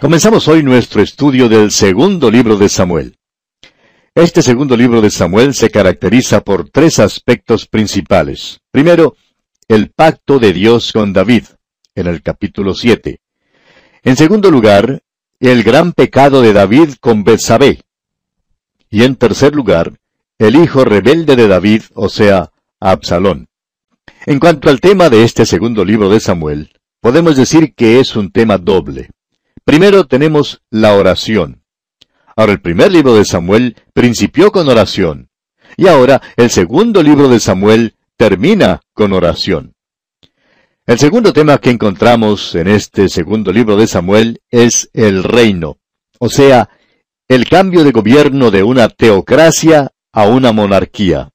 Comenzamos hoy nuestro estudio del segundo libro de Samuel. Este segundo libro de Samuel se caracteriza por tres aspectos principales. Primero, el pacto de Dios con David, en el capítulo 7. En segundo lugar, el gran pecado de David con Betsabé. Y en tercer lugar, el hijo rebelde de David, o sea, Absalón. En cuanto al tema de este segundo libro de Samuel, podemos decir que es un tema doble. Primero tenemos la oración. Ahora el primer libro de Samuel principió con oración. Y ahora el segundo libro de Samuel termina con oración. El segundo tema que encontramos en este segundo libro de Samuel es el reino, o sea, el cambio de gobierno de una teocracia a una monarquía.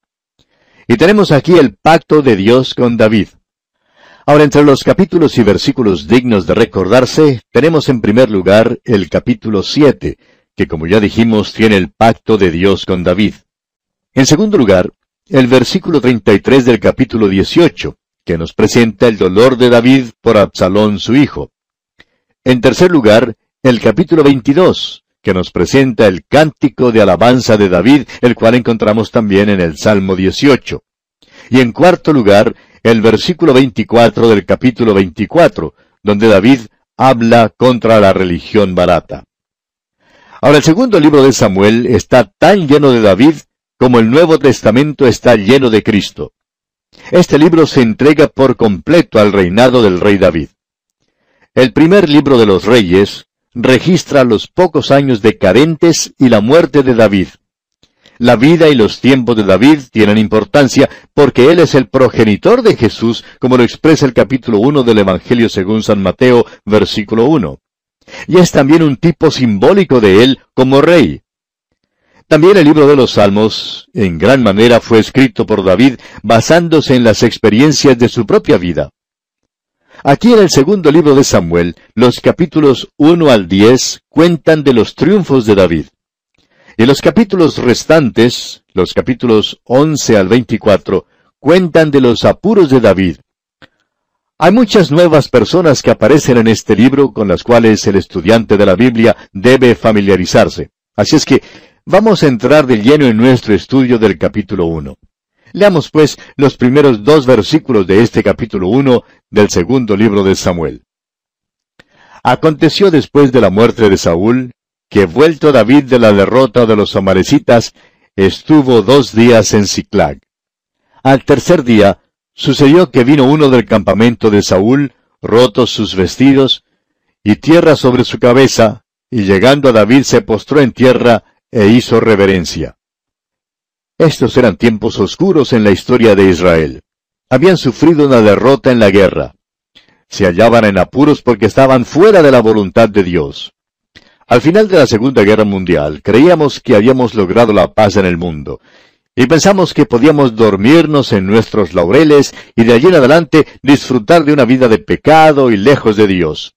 Y tenemos aquí el pacto de Dios con David. Ahora, entre los capítulos y versículos dignos de recordarse, tenemos en primer lugar el capítulo 7, que como ya dijimos tiene el pacto de Dios con David. En segundo lugar, el versículo 33 del capítulo 18, que nos presenta el dolor de David por Absalón su hijo. En tercer lugar, el capítulo 22, que nos presenta el cántico de alabanza de David, el cual encontramos también en el Salmo 18. Y en cuarto lugar, el versículo 24 del capítulo 24, donde David habla contra la religión barata. Ahora el segundo libro de Samuel está tan lleno de David como el Nuevo Testamento está lleno de Cristo. Este libro se entrega por completo al reinado del rey David. El primer libro de los reyes registra los pocos años decadentes y la muerte de David. La vida y los tiempos de David tienen importancia porque él es el progenitor de Jesús, como lo expresa el capítulo 1 del Evangelio según San Mateo, versículo 1. Y es también un tipo simbólico de él como rey. También el libro de los Salmos, en gran manera, fue escrito por David basándose en las experiencias de su propia vida. Aquí en el segundo libro de Samuel, los capítulos 1 al 10 cuentan de los triunfos de David. Y los capítulos restantes, los capítulos 11 al 24, cuentan de los apuros de David. Hay muchas nuevas personas que aparecen en este libro con las cuales el estudiante de la Biblia debe familiarizarse. Así es que vamos a entrar de lleno en nuestro estudio del capítulo 1. Leamos pues los primeros dos versículos de este capítulo 1 del segundo libro de Samuel. Aconteció después de la muerte de Saúl, que vuelto David de la derrota de los amalecitas, estuvo dos días en Ciclag. Al tercer día, sucedió que vino uno del campamento de Saúl, rotos sus vestidos, y tierra sobre su cabeza, y llegando a David se postró en tierra e hizo reverencia. Estos eran tiempos oscuros en la historia de Israel. Habían sufrido una derrota en la guerra. Se hallaban en apuros porque estaban fuera de la voluntad de Dios. Al final de la Segunda Guerra Mundial creíamos que habíamos logrado la paz en el mundo, y pensamos que podíamos dormirnos en nuestros laureles y de allí en adelante disfrutar de una vida de pecado y lejos de Dios.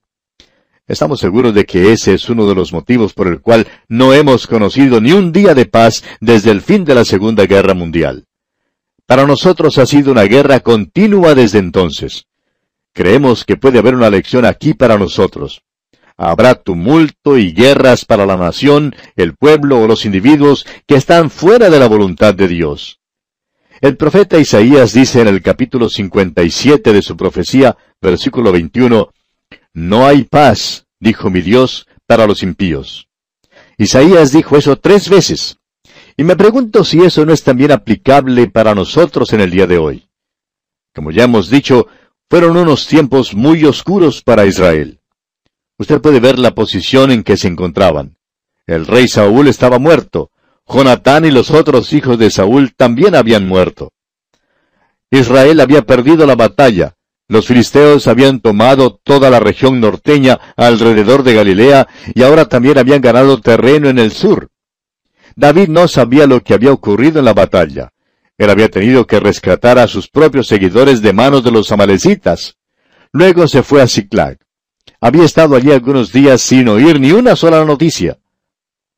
Estamos seguros de que ese es uno de los motivos por el cual no hemos conocido ni un día de paz desde el fin de la Segunda Guerra Mundial. Para nosotros ha sido una guerra continua desde entonces. Creemos que puede haber una lección aquí para nosotros. Habrá tumulto y guerras para la nación, el pueblo o los individuos que están fuera de la voluntad de Dios. El profeta Isaías dice en el capítulo 57 de su profecía, versículo 21, No hay paz, dijo mi Dios, para los impíos. Isaías dijo eso tres veces. Y me pregunto si eso no es también aplicable para nosotros en el día de hoy. Como ya hemos dicho, fueron unos tiempos muy oscuros para Israel. Usted puede ver la posición en que se encontraban. El rey Saúl estaba muerto. Jonatán y los otros hijos de Saúl también habían muerto. Israel había perdido la batalla. Los filisteos habían tomado toda la región norteña alrededor de Galilea y ahora también habían ganado terreno en el sur. David no sabía lo que había ocurrido en la batalla. Él había tenido que rescatar a sus propios seguidores de manos de los amalecitas. Luego se fue a Ciclag. Había estado allí algunos días sin oír ni una sola noticia.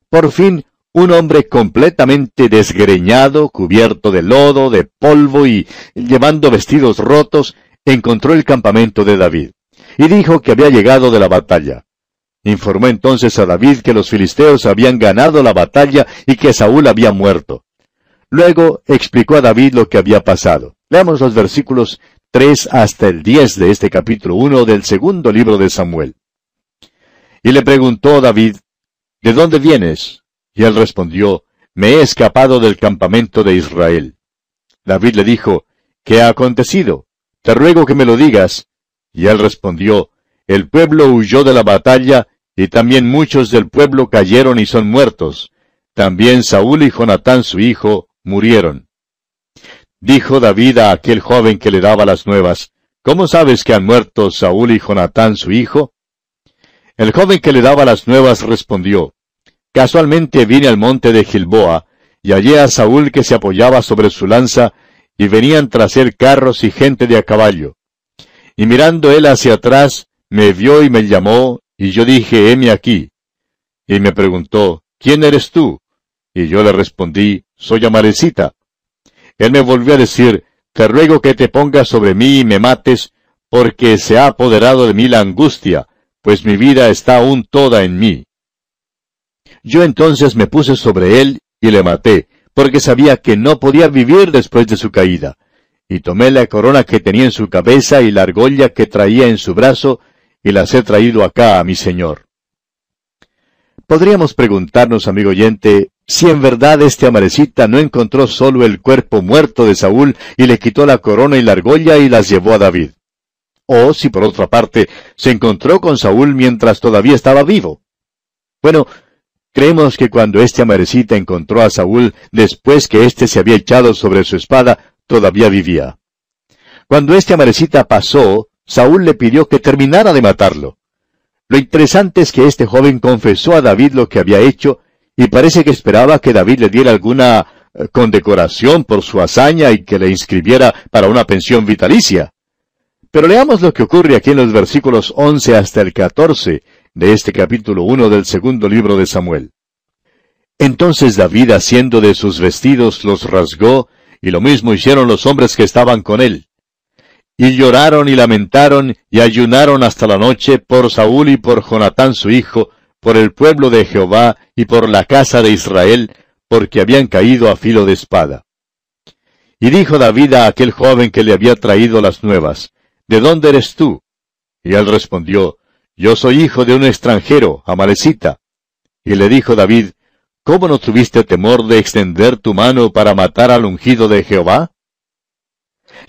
Por fin, un hombre completamente desgreñado, cubierto de lodo, de polvo y llevando vestidos rotos, encontró el campamento de David, y dijo que había llegado de la batalla. Informó entonces a David que los filisteos habían ganado la batalla y que Saúl había muerto. Luego explicó a David lo que había pasado. Leamos los versículos 3 hasta el 10 de este capítulo 1 del segundo libro de Samuel. Y le preguntó David, ¿De dónde vienes? Y él respondió, Me he escapado del campamento de Israel. David le dijo, ¿Qué ha acontecido? Te ruego que me lo digas. Y él respondió, El pueblo huyó de la batalla, y también muchos del pueblo cayeron y son muertos. También Saúl y Jonatán su hijo murieron. Dijo David a aquel joven que le daba las nuevas, ¿Cómo sabes que han muerto Saúl y Jonatán su hijo? El joven que le daba las nuevas respondió, Casualmente vine al monte de Gilboa, y hallé a Saúl que se apoyaba sobre su lanza, y venían tras él carros y gente de a caballo. Y mirando él hacia atrás, me vio y me llamó, y yo dije, heme aquí. Y me preguntó, ¿quién eres tú? Y yo le respondí, soy Amarecita. Él me volvió a decir, te ruego que te pongas sobre mí y me mates, porque se ha apoderado de mí la angustia, pues mi vida está aún toda en mí. Yo entonces me puse sobre él y le maté, porque sabía que no podía vivir después de su caída. Y tomé la corona que tenía en su cabeza y la argolla que traía en su brazo, y las he traído acá a mi señor. Podríamos preguntarnos, amigo oyente, si en verdad este amarecita no encontró solo el cuerpo muerto de Saúl y le quitó la corona y la argolla y las llevó a David. O si por otra parte se encontró con Saúl mientras todavía estaba vivo. Bueno, Creemos que cuando este amarecita encontró a Saúl después que éste se había echado sobre su espada, todavía vivía. Cuando este amarecita pasó, Saúl le pidió que terminara de matarlo. Lo interesante es que este joven confesó a David lo que había hecho, y parece que esperaba que David le diera alguna eh, condecoración por su hazaña y que le inscribiera para una pensión vitalicia. Pero leamos lo que ocurre aquí en los versículos 11 hasta el 14, de este capítulo 1 del segundo libro de Samuel. Entonces David haciendo de sus vestidos los rasgó, y lo mismo hicieron los hombres que estaban con él. Y lloraron y lamentaron y ayunaron hasta la noche por Saúl y por Jonatán su hijo, por el pueblo de Jehová y por la casa de Israel, porque habían caído a filo de espada. Y dijo David a aquel joven que le había traído las nuevas, ¿De dónde eres tú? Y él respondió, yo soy hijo de un extranjero, Amalecita. Y le dijo David, ¿Cómo no tuviste temor de extender tu mano para matar al ungido de Jehová?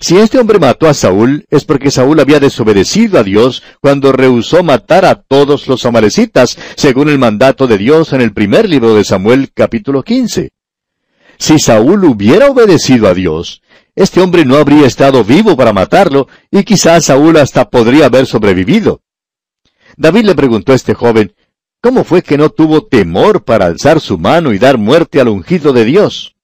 Si este hombre mató a Saúl, es porque Saúl había desobedecido a Dios cuando rehusó matar a todos los amalecitas, según el mandato de Dios en el primer libro de Samuel capítulo 15. Si Saúl hubiera obedecido a Dios, este hombre no habría estado vivo para matarlo, y quizás Saúl hasta podría haber sobrevivido. David le preguntó a este joven, ¿cómo fue que no tuvo temor para alzar su mano y dar muerte al ungido de Dios?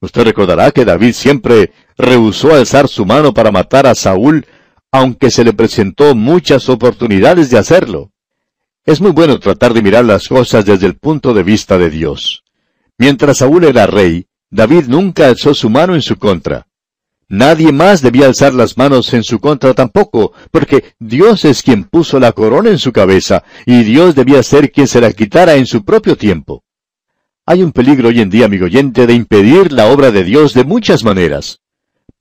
Usted recordará que David siempre rehusó alzar su mano para matar a Saúl, aunque se le presentó muchas oportunidades de hacerlo. Es muy bueno tratar de mirar las cosas desde el punto de vista de Dios. Mientras Saúl era rey, David nunca alzó su mano en su contra. Nadie más debía alzar las manos en su contra tampoco, porque Dios es quien puso la corona en su cabeza, y Dios debía ser quien se la quitara en su propio tiempo. Hay un peligro hoy en día, amigo oyente, de impedir la obra de Dios de muchas maneras.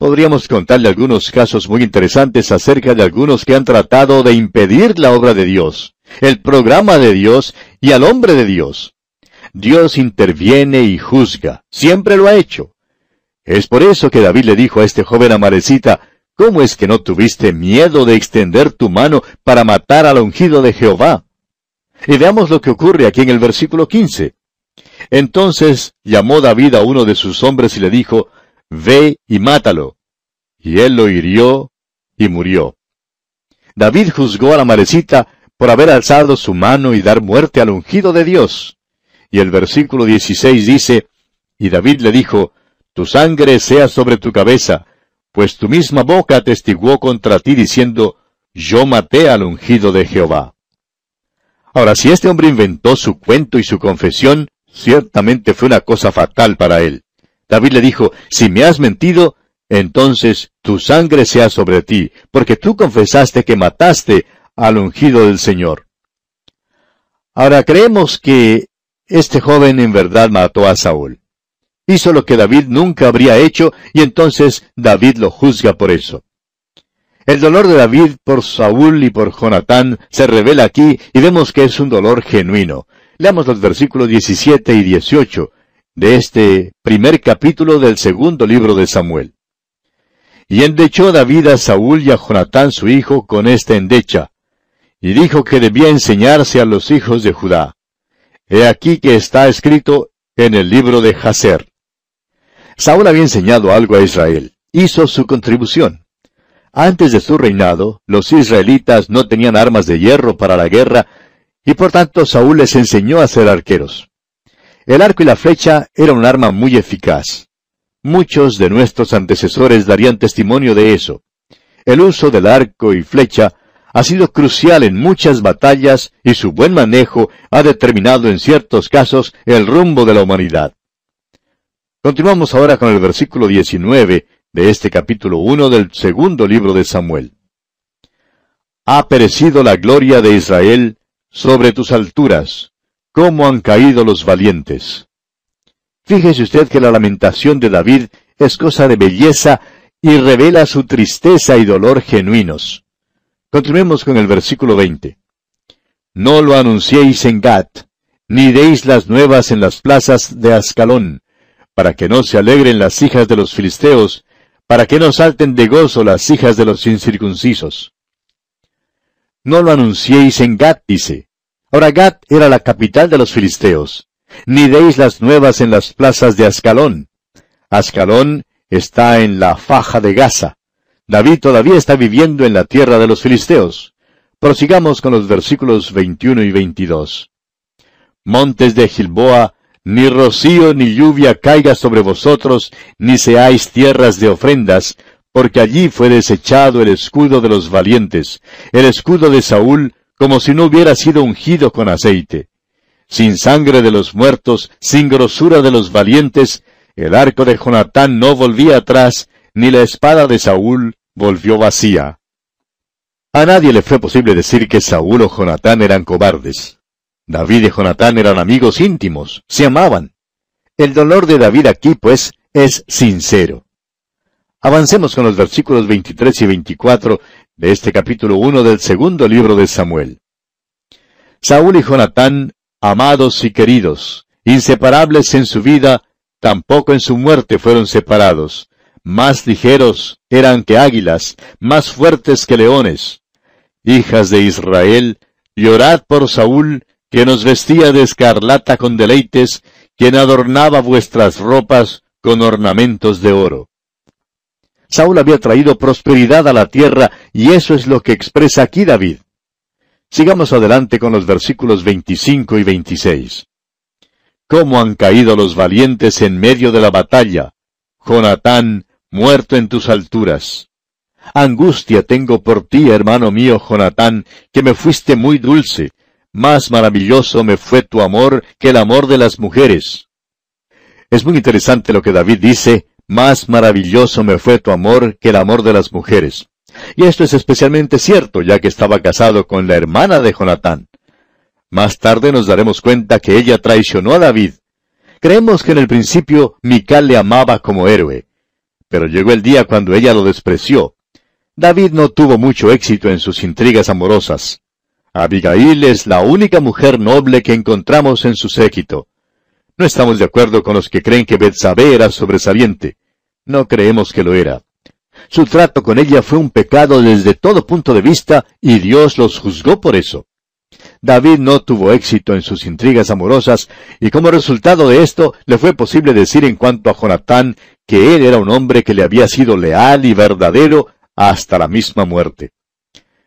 Podríamos contarle algunos casos muy interesantes acerca de algunos que han tratado de impedir la obra de Dios, el programa de Dios y al hombre de Dios. Dios interviene y juzga, siempre lo ha hecho. Es por eso que David le dijo a este joven amarecita, ¿cómo es que no tuviste miedo de extender tu mano para matar al ungido de Jehová? Y veamos lo que ocurre aquí en el versículo 15. Entonces llamó David a uno de sus hombres y le dijo, Ve y mátalo. Y él lo hirió y murió. David juzgó a la amarecita por haber alzado su mano y dar muerte al ungido de Dios. Y el versículo 16 dice, Y David le dijo, tu sangre sea sobre tu cabeza, pues tu misma boca atestiguó contra ti diciendo, yo maté al ungido de Jehová. Ahora, si este hombre inventó su cuento y su confesión, ciertamente fue una cosa fatal para él. David le dijo, si me has mentido, entonces tu sangre sea sobre ti, porque tú confesaste que mataste al ungido del Señor. Ahora creemos que este joven en verdad mató a Saúl. Hizo lo que David nunca habría hecho y entonces David lo juzga por eso. El dolor de David por Saúl y por Jonatán se revela aquí y vemos que es un dolor genuino. Leamos los versículos 17 y 18 de este primer capítulo del segundo libro de Samuel. Y endechó David a Saúl y a Jonatán su hijo con esta endecha, y dijo que debía enseñarse a los hijos de Judá. He aquí que está escrito en el libro de Jaser. Saúl había enseñado algo a Israel, hizo su contribución. Antes de su reinado, los israelitas no tenían armas de hierro para la guerra, y por tanto Saúl les enseñó a ser arqueros. El arco y la flecha era un arma muy eficaz. Muchos de nuestros antecesores darían testimonio de eso. El uso del arco y flecha ha sido crucial en muchas batallas y su buen manejo ha determinado en ciertos casos el rumbo de la humanidad. Continuamos ahora con el versículo 19 de este capítulo 1 del segundo libro de Samuel. Ha perecido la gloria de Israel sobre tus alturas, cómo han caído los valientes. Fíjese usted que la lamentación de David es cosa de belleza y revela su tristeza y dolor genuinos. Continuemos con el versículo 20. No lo anunciéis en Gat, ni deis las nuevas en las plazas de Ascalón, para que no se alegren las hijas de los filisteos, para que no salten de gozo las hijas de los incircuncisos. No lo anunciéis en Gat, dice. Ahora Gat era la capital de los filisteos. Ni deis las nuevas en las plazas de Ascalón. Ascalón está en la faja de Gaza. David todavía está viviendo en la tierra de los filisteos. Prosigamos con los versículos 21 y 22. Montes de Gilboa, ni rocío ni lluvia caiga sobre vosotros, ni seáis tierras de ofrendas, porque allí fue desechado el escudo de los valientes, el escudo de Saúl, como si no hubiera sido ungido con aceite. Sin sangre de los muertos, sin grosura de los valientes, el arco de Jonatán no volvía atrás, ni la espada de Saúl volvió vacía. A nadie le fue posible decir que Saúl o Jonatán eran cobardes. David y Jonatán eran amigos íntimos, se amaban. El dolor de David aquí, pues, es sincero. Avancemos con los versículos 23 y 24 de este capítulo 1 del segundo libro de Samuel. Saúl y Jonatán, amados y queridos, inseparables en su vida, tampoco en su muerte fueron separados más ligeros eran que águilas, más fuertes que leones. Hijas de Israel, llorad por Saúl, que nos vestía de escarlata con deleites, quien adornaba vuestras ropas con ornamentos de oro. Saúl había traído prosperidad a la tierra, y eso es lo que expresa aquí David. Sigamos adelante con los versículos 25 y 26. ¿Cómo han caído los valientes en medio de la batalla? Jonatán, muerto en tus alturas. Angustia tengo por ti, hermano mío Jonatán, que me fuiste muy dulce. Más maravilloso me fue tu amor que el amor de las mujeres. Es muy interesante lo que David dice, más maravilloso me fue tu amor que el amor de las mujeres. Y esto es especialmente cierto, ya que estaba casado con la hermana de Jonatán. Más tarde nos daremos cuenta que ella traicionó a David. Creemos que en el principio Mical le amaba como héroe, pero llegó el día cuando ella lo despreció. David no tuvo mucho éxito en sus intrigas amorosas. Abigail es la única mujer noble que encontramos en su séquito. No estamos de acuerdo con los que creen que Betsabé era sobresaliente. No creemos que lo era. Su trato con ella fue un pecado desde todo punto de vista y Dios los juzgó por eso. David no tuvo éxito en sus intrigas amorosas, y como resultado de esto le fue posible decir en cuanto a Jonatán que él era un hombre que le había sido leal y verdadero hasta la misma muerte.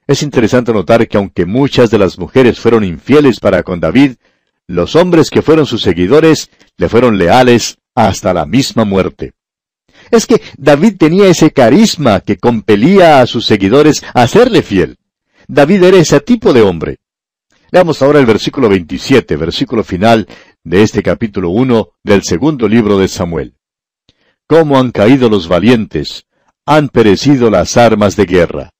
Es interesante notar que aunque muchas de las mujeres fueron infieles para con David, los hombres que fueron sus seguidores le fueron leales hasta la misma muerte. Es que David tenía ese carisma que compelía a sus seguidores a serle fiel. David era ese tipo de hombre. Veamos ahora el versículo 27, versículo final de este capítulo 1 del segundo libro de Samuel. ¿Cómo han caído los valientes? Han perecido las armas de guerra.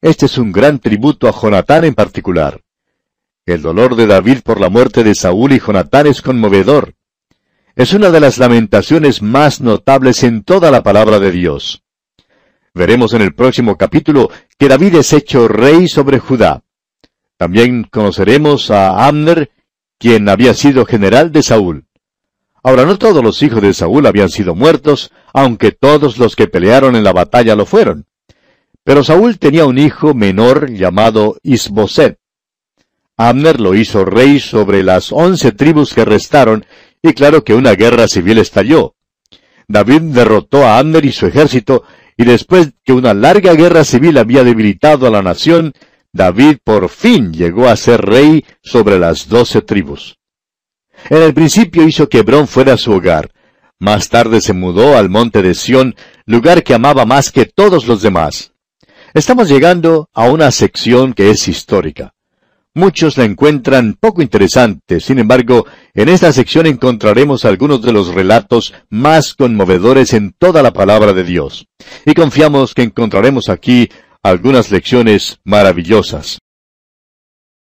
Este es un gran tributo a Jonatán en particular. El dolor de David por la muerte de Saúl y Jonatán es conmovedor. Es una de las lamentaciones más notables en toda la palabra de Dios. Veremos en el próximo capítulo que David es hecho rey sobre Judá. También conoceremos a Amner, quien había sido general de Saúl. Ahora no todos los hijos de Saúl habían sido muertos, aunque todos los que pelearon en la batalla lo fueron. Pero Saúl tenía un hijo menor llamado Isboset. Abner lo hizo rey sobre las once tribus que restaron, y claro que una guerra civil estalló. David derrotó a Abner y su ejército, y después que una larga guerra civil había debilitado a la nación, David por fin llegó a ser rey sobre las doce tribus. En el principio hizo que Hebrón fuera su hogar. Más tarde se mudó al monte de Sión, lugar que amaba más que todos los demás. Estamos llegando a una sección que es histórica. Muchos la encuentran poco interesante, sin embargo, en esta sección encontraremos algunos de los relatos más conmovedores en toda la palabra de Dios. Y confiamos que encontraremos aquí algunas lecciones maravillosas.